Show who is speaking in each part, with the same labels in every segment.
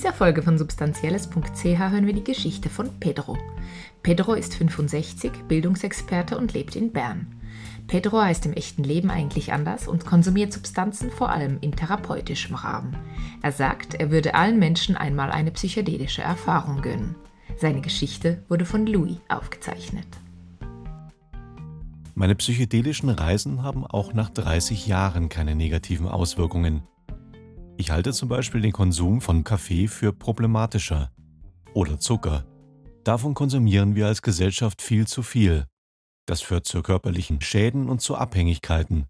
Speaker 1: dieser Folge von substanzielles.ch hören wir die Geschichte von Pedro. Pedro ist 65, Bildungsexperte und lebt in Bern. Pedro heißt im echten Leben eigentlich anders und konsumiert Substanzen vor allem in therapeutischem Rahmen. Er sagt, er würde allen Menschen einmal eine psychedelische Erfahrung gönnen. Seine Geschichte wurde von Louis aufgezeichnet.
Speaker 2: Meine psychedelischen Reisen haben auch nach 30 Jahren keine negativen Auswirkungen. Ich halte zum Beispiel den Konsum von Kaffee für problematischer. Oder Zucker. Davon konsumieren wir als Gesellschaft viel zu viel. Das führt zu körperlichen Schäden und zu Abhängigkeiten.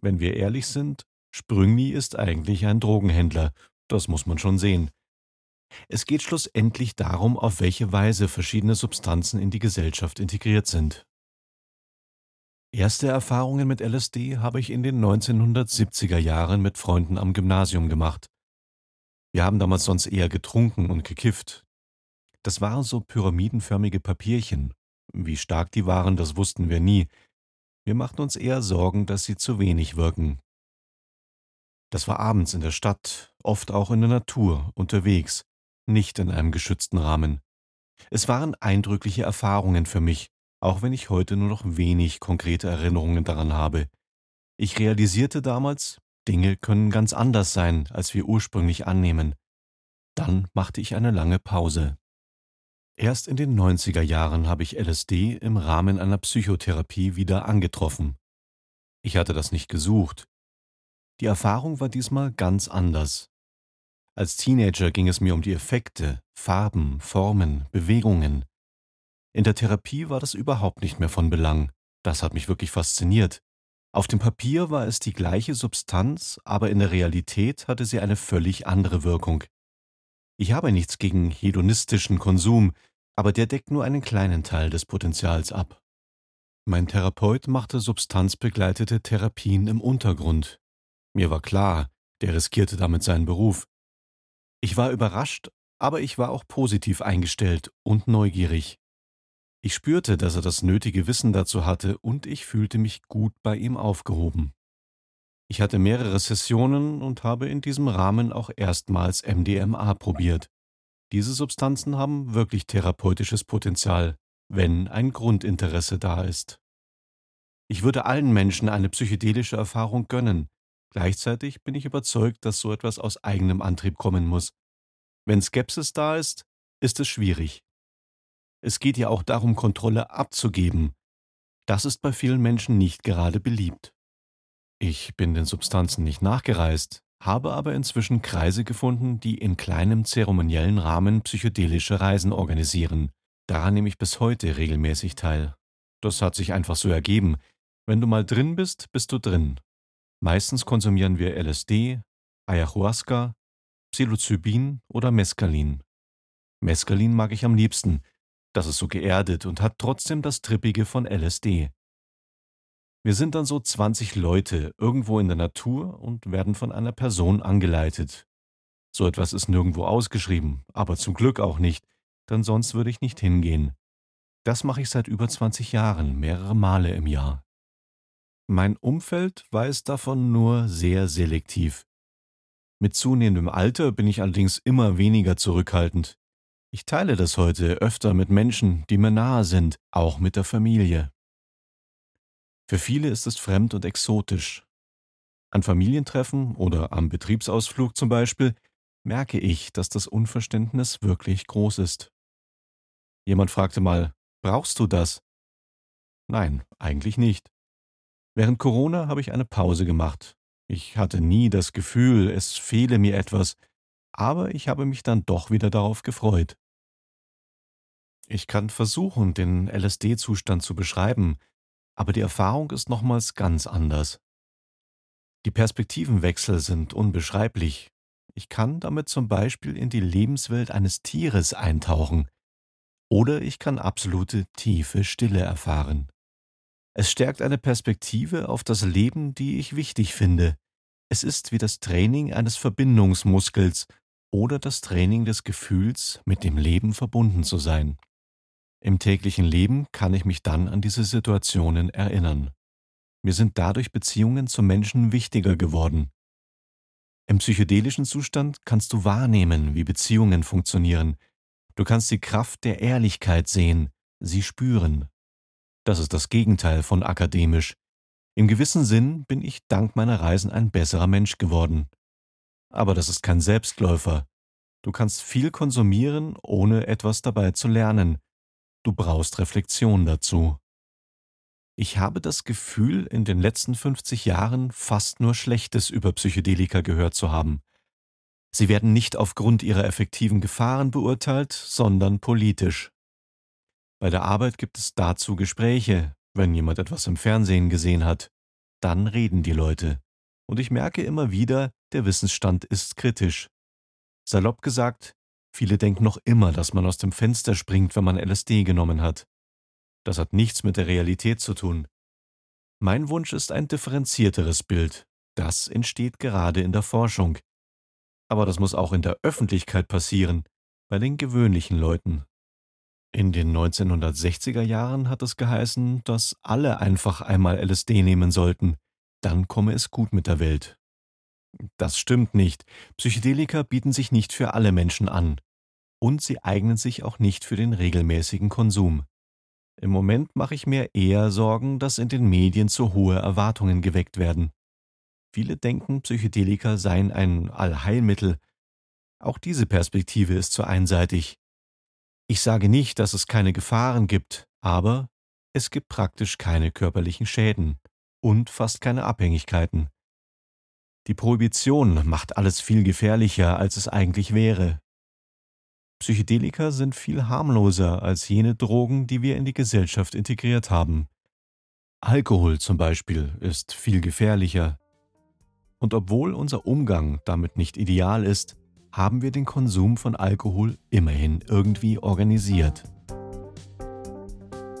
Speaker 2: Wenn wir ehrlich sind, Sprüngli ist eigentlich ein Drogenhändler, das muss man schon sehen. Es geht schlussendlich darum, auf welche Weise verschiedene Substanzen in die Gesellschaft integriert sind. Erste Erfahrungen mit LSD habe ich in den 1970er Jahren mit Freunden am Gymnasium gemacht. Wir haben damals sonst eher getrunken und gekifft. Das waren so pyramidenförmige Papierchen. Wie stark die waren, das wussten wir nie. Wir machten uns eher Sorgen, dass sie zu wenig wirken. Das war abends in der Stadt, oft auch in der Natur, unterwegs, nicht in einem geschützten Rahmen. Es waren eindrückliche Erfahrungen für mich, auch wenn ich heute nur noch wenig konkrete Erinnerungen daran habe. Ich realisierte damals, Dinge können ganz anders sein, als wir ursprünglich annehmen. Dann machte ich eine lange Pause. Erst in den 90er Jahren habe ich LSD im Rahmen einer Psychotherapie wieder angetroffen. Ich hatte das nicht gesucht. Die Erfahrung war diesmal ganz anders. Als Teenager ging es mir um die Effekte, Farben, Formen, Bewegungen. In der Therapie war das überhaupt nicht mehr von Belang. Das hat mich wirklich fasziniert. Auf dem Papier war es die gleiche Substanz, aber in der Realität hatte sie eine völlig andere Wirkung. Ich habe nichts gegen hedonistischen Konsum, aber der deckt nur einen kleinen Teil des Potenzials ab. Mein Therapeut machte substanzbegleitete Therapien im Untergrund. Mir war klar, der riskierte damit seinen Beruf. Ich war überrascht, aber ich war auch positiv eingestellt und neugierig. Ich spürte, dass er das nötige Wissen dazu hatte, und ich fühlte mich gut bei ihm aufgehoben. Ich hatte mehrere Sessionen und habe in diesem Rahmen auch erstmals MDMA probiert. Diese Substanzen haben wirklich therapeutisches Potenzial, wenn ein Grundinteresse da ist. Ich würde allen Menschen eine psychedelische Erfahrung gönnen. Gleichzeitig bin ich überzeugt, dass so etwas aus eigenem Antrieb kommen muss. Wenn Skepsis da ist, ist es schwierig. Es geht ja auch darum, Kontrolle abzugeben. Das ist bei vielen Menschen nicht gerade beliebt. Ich bin den Substanzen nicht nachgereist, habe aber inzwischen Kreise gefunden, die in kleinem zeremoniellen Rahmen psychedelische Reisen organisieren. Daran nehme ich bis heute regelmäßig teil. Das hat sich einfach so ergeben. Wenn du mal drin bist, bist du drin. Meistens konsumieren wir LSD, Ayahuasca, Psilocybin oder Mescalin. Mescalin mag ich am liebsten, das ist so geerdet und hat trotzdem das Trippige von LSD. Wir sind dann so 20 Leute irgendwo in der Natur und werden von einer Person angeleitet. So etwas ist nirgendwo ausgeschrieben, aber zum Glück auch nicht, denn sonst würde ich nicht hingehen. Das mache ich seit über 20 Jahren, mehrere Male im Jahr. Mein Umfeld weiß davon nur sehr selektiv. Mit zunehmendem Alter bin ich allerdings immer weniger zurückhaltend. Ich teile das heute öfter mit Menschen, die mir nahe sind, auch mit der Familie. Für viele ist es fremd und exotisch. An Familientreffen oder am Betriebsausflug zum Beispiel merke ich, dass das Unverständnis wirklich groß ist. Jemand fragte mal, brauchst du das? Nein, eigentlich nicht. Während Corona habe ich eine Pause gemacht. Ich hatte nie das Gefühl, es fehle mir etwas, aber ich habe mich dann doch wieder darauf gefreut. Ich kann versuchen, den LSD-Zustand zu beschreiben, aber die Erfahrung ist nochmals ganz anders. Die Perspektivenwechsel sind unbeschreiblich. Ich kann damit zum Beispiel in die Lebenswelt eines Tieres eintauchen. Oder ich kann absolute tiefe Stille erfahren. Es stärkt eine Perspektive auf das Leben, die ich wichtig finde. Es ist wie das Training eines Verbindungsmuskels oder das Training des Gefühls, mit dem Leben verbunden zu sein. Im täglichen Leben kann ich mich dann an diese Situationen erinnern. Mir sind dadurch Beziehungen zu Menschen wichtiger geworden. Im psychedelischen Zustand kannst du wahrnehmen, wie Beziehungen funktionieren. Du kannst die Kraft der Ehrlichkeit sehen, sie spüren. Das ist das Gegenteil von akademisch. Im gewissen Sinn bin ich dank meiner Reisen ein besserer Mensch geworden. Aber das ist kein Selbstläufer. Du kannst viel konsumieren, ohne etwas dabei zu lernen. Du brauchst Reflexion dazu. Ich habe das Gefühl, in den letzten 50 Jahren fast nur Schlechtes über Psychedelika gehört zu haben. Sie werden nicht aufgrund ihrer effektiven Gefahren beurteilt, sondern politisch. Bei der Arbeit gibt es dazu Gespräche, wenn jemand etwas im Fernsehen gesehen hat. Dann reden die Leute. Und ich merke immer wieder, der Wissensstand ist kritisch. Salopp gesagt, viele denken noch immer, dass man aus dem Fenster springt, wenn man LSD genommen hat. Das hat nichts mit der Realität zu tun. Mein Wunsch ist ein differenzierteres Bild. Das entsteht gerade in der Forschung. Aber das muss auch in der Öffentlichkeit passieren, bei den gewöhnlichen Leuten. In den 1960er Jahren hat es geheißen, dass alle einfach einmal LSD nehmen sollten, dann komme es gut mit der Welt. Das stimmt nicht. Psychedelika bieten sich nicht für alle Menschen an. Und sie eignen sich auch nicht für den regelmäßigen Konsum. Im Moment mache ich mir eher Sorgen, dass in den Medien zu hohe Erwartungen geweckt werden. Viele denken, Psychedelika seien ein Allheilmittel. Auch diese Perspektive ist zu einseitig. Ich sage nicht, dass es keine Gefahren gibt, aber es gibt praktisch keine körperlichen Schäden und fast keine Abhängigkeiten. Die Prohibition macht alles viel gefährlicher, als es eigentlich wäre. Psychedelika sind viel harmloser als jene Drogen, die wir in die Gesellschaft integriert haben. Alkohol zum Beispiel ist viel gefährlicher. Und obwohl unser Umgang damit nicht ideal ist, haben wir den Konsum von Alkohol immerhin irgendwie organisiert.